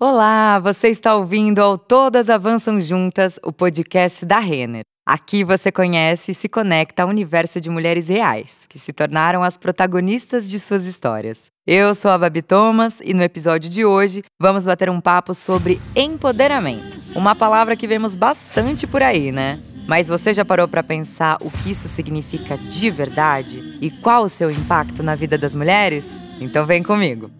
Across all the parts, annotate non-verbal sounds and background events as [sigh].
Olá, você está ouvindo ao Todas Avançam Juntas, o podcast da Renner. Aqui você conhece e se conecta ao universo de mulheres reais, que se tornaram as protagonistas de suas histórias. Eu sou a Babi Thomas e no episódio de hoje vamos bater um papo sobre empoderamento. Uma palavra que vemos bastante por aí, né? Mas você já parou para pensar o que isso significa de verdade e qual o seu impacto na vida das mulheres? Então vem comigo.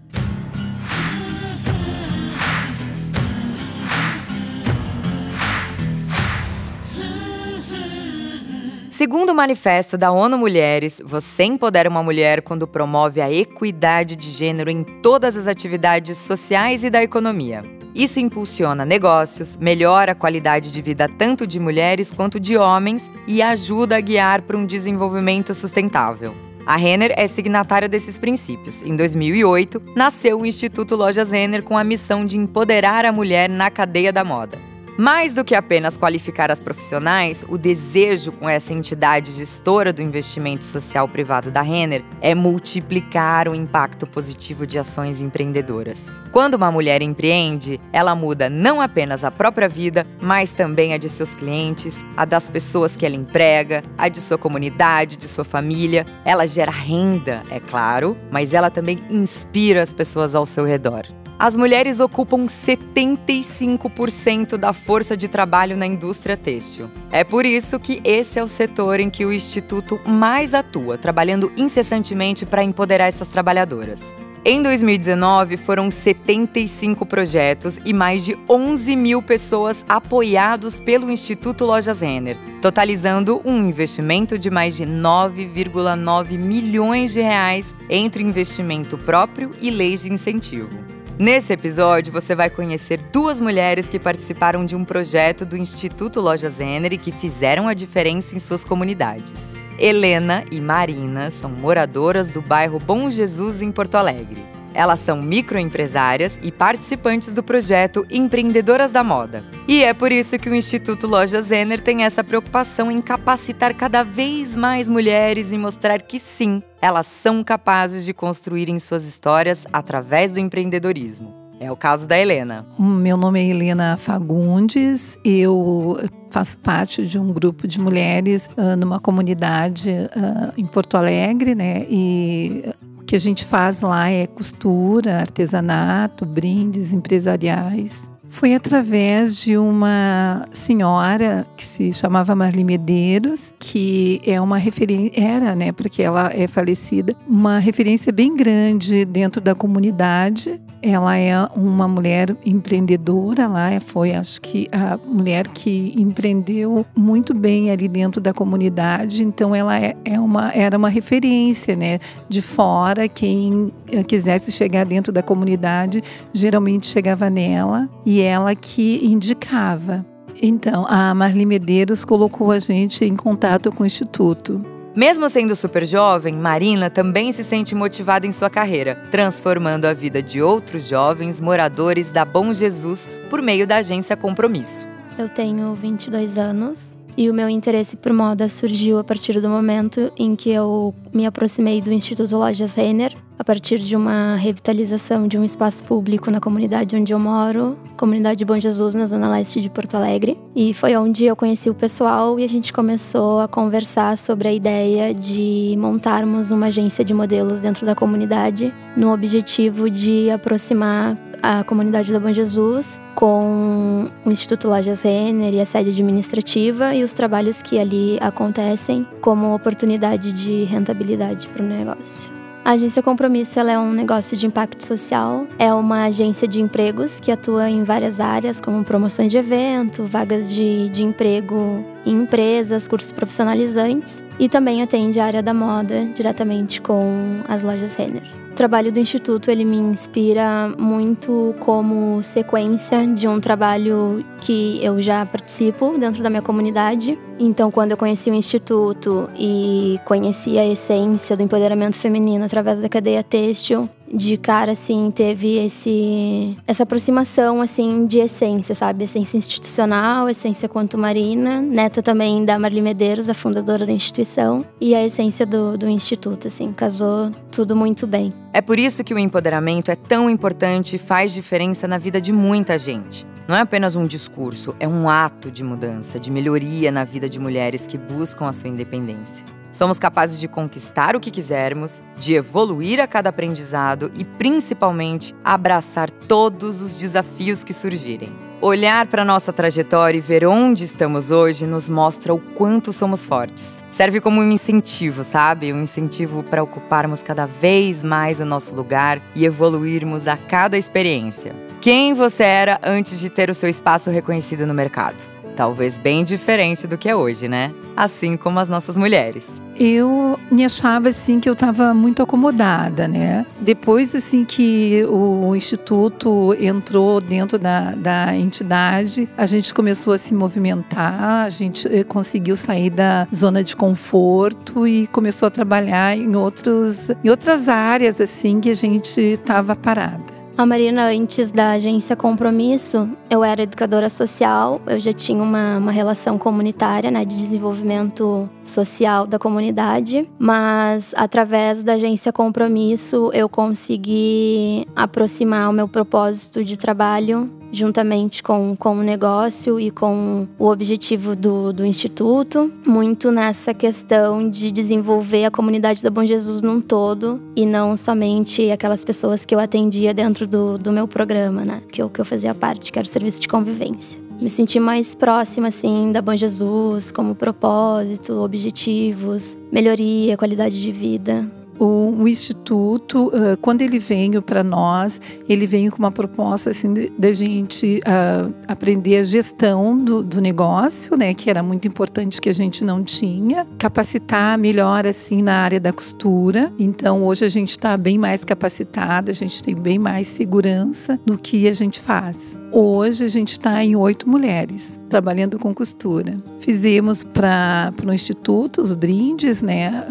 Segundo o manifesto da ONU Mulheres, você empodera uma mulher quando promove a equidade de gênero em todas as atividades sociais e da economia. Isso impulsiona negócios, melhora a qualidade de vida tanto de mulheres quanto de homens e ajuda a guiar para um desenvolvimento sustentável. A Renner é signatária desses princípios. Em 2008, nasceu o Instituto Lojas Renner com a missão de empoderar a mulher na cadeia da moda. Mais do que apenas qualificar as profissionais, o desejo com essa entidade gestora do investimento social privado da Renner é multiplicar o impacto positivo de ações empreendedoras. Quando uma mulher empreende, ela muda não apenas a própria vida, mas também a de seus clientes, a das pessoas que ela emprega, a de sua comunidade, de sua família. Ela gera renda, é claro, mas ela também inspira as pessoas ao seu redor. As mulheres ocupam 75% da força de trabalho na indústria têxtil. É por isso que esse é o setor em que o Instituto mais atua, trabalhando incessantemente para empoderar essas trabalhadoras. Em 2019, foram 75 projetos e mais de 11 mil pessoas apoiados pelo Instituto Lojas Renner, totalizando um investimento de mais de 9,9 milhões de reais entre investimento próprio e leis de incentivo. Nesse episódio, você vai conhecer duas mulheres que participaram de um projeto do Instituto Lojas Ener e que fizeram a diferença em suas comunidades. Helena e Marina são moradoras do bairro Bom Jesus, em Porto Alegre. Elas são microempresárias e participantes do projeto Empreendedoras da Moda. E é por isso que o Instituto Lojas Ener tem essa preocupação em capacitar cada vez mais mulheres e mostrar que sim, elas são capazes de construírem suas histórias através do empreendedorismo. É o caso da Helena. Meu nome é Helena Fagundes, eu faço parte de um grupo de mulheres uh, numa comunidade uh, em Porto Alegre, né? E que a gente faz lá é costura, artesanato, brindes empresariais. Foi através de uma senhora que se chamava Marli Medeiros, que é uma referência, era, né, porque ela é falecida, uma referência bem grande dentro da comunidade ela é uma mulher empreendedora, ela foi, acho que, a mulher que empreendeu muito bem ali dentro da comunidade. Então, ela é, é uma, era uma referência, né? De fora, quem quisesse chegar dentro da comunidade, geralmente chegava nela e ela que indicava. Então, a Marli Medeiros colocou a gente em contato com o Instituto. Mesmo sendo super jovem, Marina também se sente motivada em sua carreira, transformando a vida de outros jovens moradores da Bom Jesus por meio da agência Compromisso. Eu tenho 22 anos e o meu interesse por moda surgiu a partir do momento em que eu me aproximei do Instituto Lojas Renner, a partir de uma revitalização de um espaço público na comunidade onde eu moro, comunidade Bom Jesus, na zona leste de Porto Alegre. E foi onde eu conheci o pessoal e a gente começou a conversar sobre a ideia de montarmos uma agência de modelos dentro da comunidade, no objetivo de aproximar a comunidade da Bom Jesus com o Instituto Lojas Renner e a sede administrativa e os trabalhos que ali acontecem como oportunidade de rentabilidade para o negócio. A agência Compromisso é um negócio de impacto social, é uma agência de empregos que atua em várias áreas, como promoções de evento, vagas de, de emprego em empresas, cursos profissionalizantes e também atende a área da moda diretamente com as lojas Renner trabalho do instituto ele me inspira muito como sequência de um trabalho que eu já participo dentro da minha comunidade, Então, quando eu conheci o Instituto e conheci a essência do empoderamento feminino através da cadeia têxtil, de cara, assim, teve esse, essa aproximação, assim, de essência, sabe? Essência institucional, essência quanto marina, neta também da Marli Medeiros, a fundadora da instituição, e a essência do, do Instituto, assim, casou tudo muito bem. É por isso que o empoderamento é tão importante e faz diferença na vida de muita gente. Não é apenas um discurso, é um ato de mudança, de melhoria na vida de mulheres que buscam a sua independência. Somos capazes de conquistar o que quisermos, de evoluir a cada aprendizado e, principalmente, abraçar todos os desafios que surgirem. Olhar para nossa trajetória e ver onde estamos hoje nos mostra o quanto somos fortes. Serve como um incentivo, sabe? Um incentivo para ocuparmos cada vez mais o nosso lugar e evoluirmos a cada experiência. Quem você era antes de ter o seu espaço reconhecido no mercado? Talvez bem diferente do que é hoje, né? Assim como as nossas mulheres. Eu me achava assim que eu estava muito acomodada, né? Depois assim que o instituto entrou dentro da, da entidade, a gente começou a se movimentar, a gente eh, conseguiu sair da zona de conforto e começou a trabalhar em outros em outras áreas assim que a gente estava parada. A Marina, antes da agência Compromisso, eu era educadora social, eu já tinha uma, uma relação comunitária, né, de desenvolvimento social da comunidade, mas através da agência Compromisso eu consegui aproximar o meu propósito de trabalho juntamente com, com o negócio e com o objetivo do, do Instituto, muito nessa questão de desenvolver a comunidade da Bom Jesus num todo e não somente aquelas pessoas que eu atendia dentro do, do meu programa, né? Que eu, que eu fazia parte, que era o serviço de convivência. Me senti mais próxima, assim, da Bom Jesus, como propósito, objetivos, melhoria, qualidade de vida o, o Instituto, uh, quando ele veio para nós, ele veio com uma proposta assim, da gente uh, aprender a gestão do, do, negócio, né, que era muito importante que a gente não tinha, capacitar melhor assim na área da costura. Então hoje a gente está bem mais capacitada, a gente tem bem mais segurança no que a gente faz. Hoje a gente está em oito mulheres trabalhando com costura. Fizemos para o Instituto os brindes né,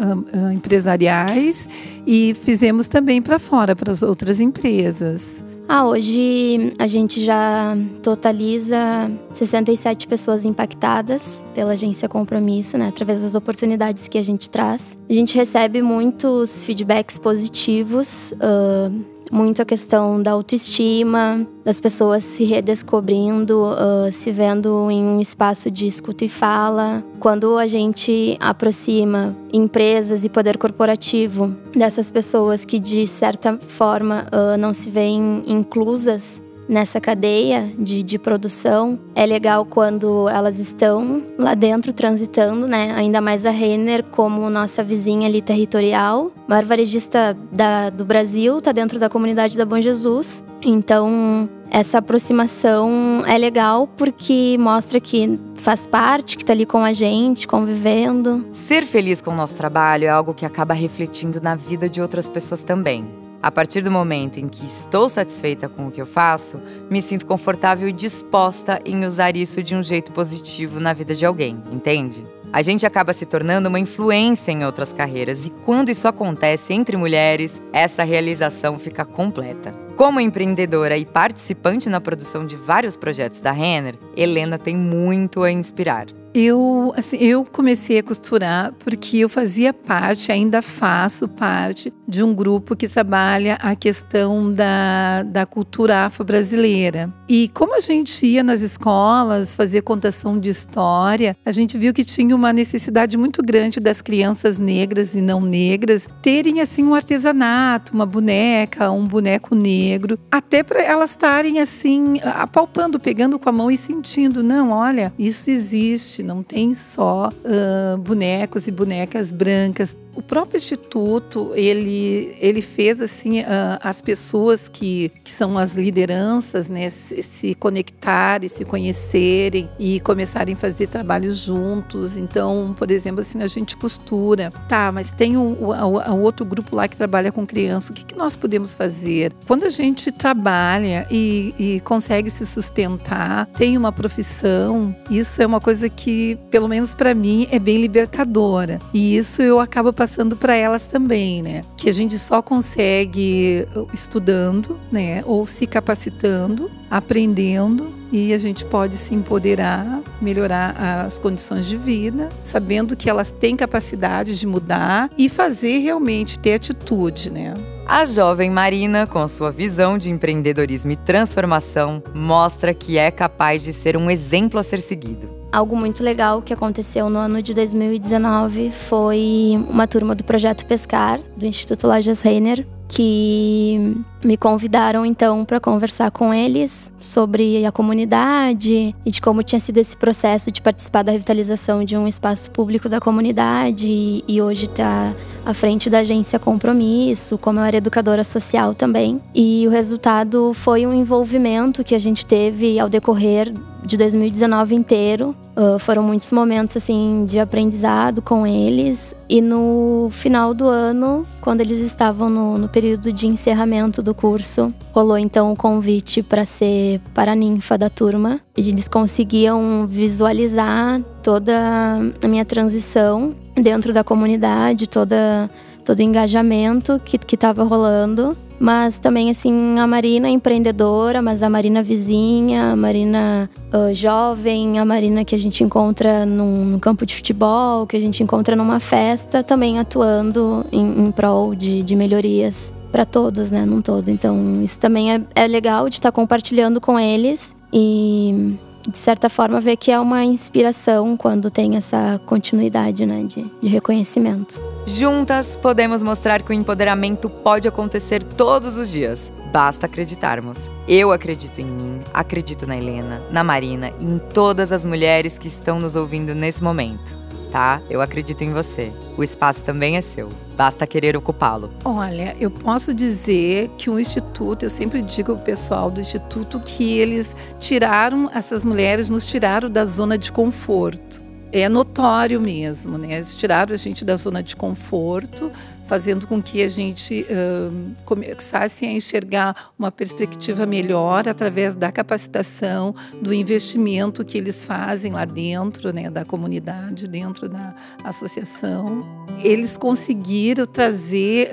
empresariais e fizemos também para fora, para as outras empresas. Ah, hoje a gente já totaliza 67 pessoas impactadas pela agência Compromisso, né, através das oportunidades que a gente traz. A gente recebe muitos feedbacks positivos. Uh, muito a questão da autoestima, das pessoas se redescobrindo, uh, se vendo em um espaço de escuta e fala. Quando a gente aproxima empresas e poder corporativo dessas pessoas que de certa forma uh, não se veem inclusas nessa cadeia de, de produção. É legal quando elas estão lá dentro transitando, né? Ainda mais a Renner como nossa vizinha ali territorial. Maior varejista da, do Brasil, tá dentro da comunidade da Bom Jesus. Então, essa aproximação é legal porque mostra que faz parte, que está ali com a gente, convivendo. Ser feliz com o nosso trabalho é algo que acaba refletindo na vida de outras pessoas também. A partir do momento em que estou satisfeita com o que eu faço, me sinto confortável e disposta em usar isso de um jeito positivo na vida de alguém, entende? A gente acaba se tornando uma influência em outras carreiras e quando isso acontece entre mulheres, essa realização fica completa. Como empreendedora e participante na produção de vários projetos da Renner, Helena tem muito a inspirar. Eu, assim, eu comecei a costurar porque eu fazia parte, ainda faço parte de um grupo que trabalha a questão da, da cultura afro-brasileira. E como a gente ia nas escolas fazer contação de história, a gente viu que tinha uma necessidade muito grande das crianças negras e não negras terem assim um artesanato, uma boneca, um boneco negro, até para elas estarem assim apalpando, pegando com a mão e sentindo, não, olha, isso existe não tem só uh, bonecos e bonecas brancas. o próprio instituto ele ele fez assim uh, as pessoas que, que são as lideranças né se, se conectarem se conhecerem e começarem a fazer trabalhos juntos. Então por exemplo assim a gente costura. Tá mas tem o, o, o outro grupo lá que trabalha com criança. O que, que nós podemos fazer? Quando a gente trabalha e, e consegue se sustentar tem uma profissão isso é uma coisa que pelo menos para mim é bem libertadora e isso eu acabo passando para elas também, né? Que a gente só consegue uh, estudando, né? Ou se capacitando, aprendendo e a gente pode se empoderar, melhorar as condições de vida, sabendo que elas têm capacidade de mudar e fazer realmente ter atitude, né? A jovem Marina, com sua visão de empreendedorismo e transformação, mostra que é capaz de ser um exemplo a ser seguido. Algo muito legal que aconteceu no ano de 2019 foi uma turma do projeto Pescar, do Instituto Lojas Reiner, que me convidaram então para conversar com eles sobre a comunidade e de como tinha sido esse processo de participar da revitalização de um espaço público da comunidade e, hoje está à frente da agência Compromisso, como eu era educadora social também. E o resultado foi um envolvimento que a gente teve ao decorrer de 2019 inteiro. Uh, foram muitos momentos assim de aprendizado com eles. E no final do ano, quando eles estavam no, no período de encerramento do curso, rolou então o convite para ser paraninfa da turma. Eles conseguiam visualizar toda a minha transição dentro da comunidade, toda, todo o engajamento que estava rolando. Mas também, assim, a Marina empreendedora, mas a Marina vizinha, a Marina uh, jovem, a Marina que a gente encontra num, num, campo de futebol, que a gente encontra numa festa, também atuando em, em prol de, de melhorias para todos, né, num todo. Então, isso também é, é legal de estar tá compartilhando com eles e de certa forma, ver que é uma inspiração quando tem essa continuidade né, de, de reconhecimento. Juntas, podemos mostrar que o empoderamento pode acontecer todos os dias. Basta acreditarmos. Eu acredito em mim, acredito na Helena, na Marina e em todas as mulheres que estão nos ouvindo nesse momento tá? Eu acredito em você. O espaço também é seu. Basta querer ocupá-lo. Olha, eu posso dizer que o Instituto, eu sempre digo ao pessoal do Instituto que eles tiraram, essas mulheres nos tiraram da zona de conforto é notório mesmo, né? Eles tiraram a gente da zona de conforto, fazendo com que a gente começasse a enxergar uma perspectiva melhor através da capacitação, do investimento que eles fazem lá dentro, né, da comunidade, dentro da associação. Eles conseguiram trazer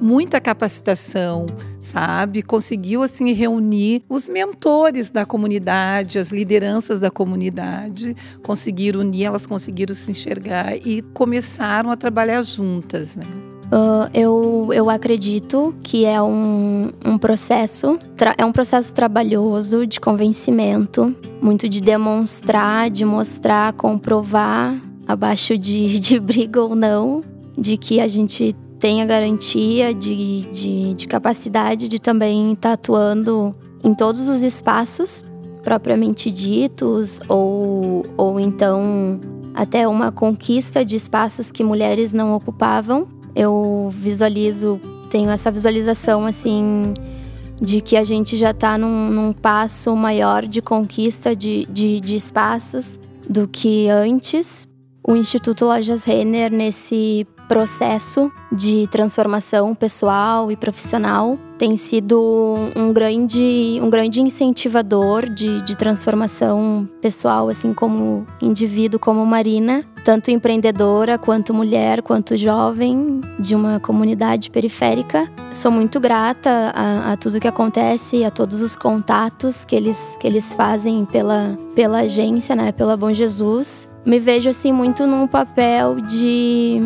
muita capacitação, sabe? Conseguiu assim reunir os mentores da comunidade, as lideranças da comunidade, conseguiu conseguiram unir, elas conseguiram se enxergar e começaram a trabalhar juntas, né? Uh, eu, eu acredito que é um, um processo, é um processo trabalhoso de convencimento, muito de demonstrar, de mostrar, comprovar, abaixo de, [laughs] de briga ou não, de que a gente tem a garantia de, de, de capacidade de também estar tá atuando em todos os espaços propriamente ditos, ou, ou então até uma conquista de espaços que mulheres não ocupavam. Eu visualizo, tenho essa visualização assim de que a gente já está num, num, passo maior de conquista de, de, de espaços do que antes. O Instituto Lojas Renner, nesse processo de transformação pessoal e profissional tem sido um grande, um grande incentivador de, de transformação pessoal, assim como indivíduo, como Marina, tanto empreendedora quanto mulher, quanto jovem de uma comunidade periférica. Sou muito grata a, a tudo que acontece, a todos os contatos que eles, que eles fazem pela, pela agência, né, pela Bom Jesus me vejo assim muito num papel de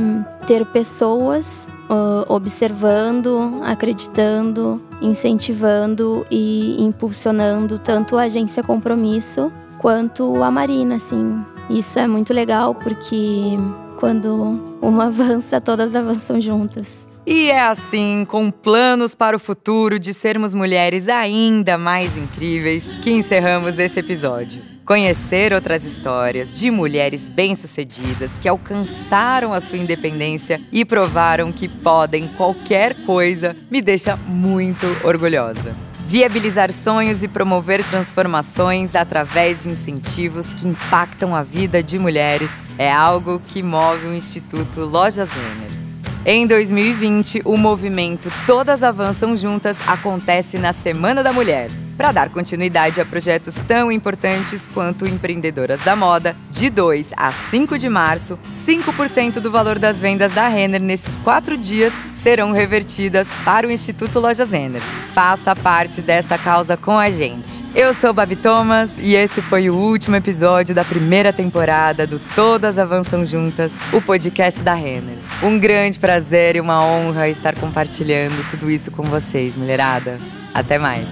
ter pessoas uh, observando, acreditando, incentivando e impulsionando tanto a agência Compromisso quanto a Marina, assim. Isso é muito legal porque quando uma [laughs] avança, todas avançam juntas. E é assim, com planos para o futuro de sermos mulheres ainda mais incríveis, que encerramos esse episódio. Conhecer outras histórias de mulheres bem-sucedidas que alcançaram a sua independência e provaram que podem qualquer coisa me deixa muito orgulhosa. Viabilizar sonhos e promover transformações através de incentivos que impactam a vida de mulheres é algo que move o Instituto Lojas Renner. Em 2020, o movimento Todas Avançam Juntas acontece na Semana da Mulher para dar continuidade a projetos tão importantes quanto Empreendedoras da Moda, de 2 a 5 de março, 5% do valor das vendas da Renner nesses quatro dias serão revertidas para o Instituto Lojas Renner. Faça parte dessa causa com a gente. Eu sou Babi Thomas e esse foi o último episódio da primeira temporada do Todas Avançam Juntas, o podcast da Renner. Um grande prazer e uma honra estar compartilhando tudo isso com vocês, mulherada. Até mais!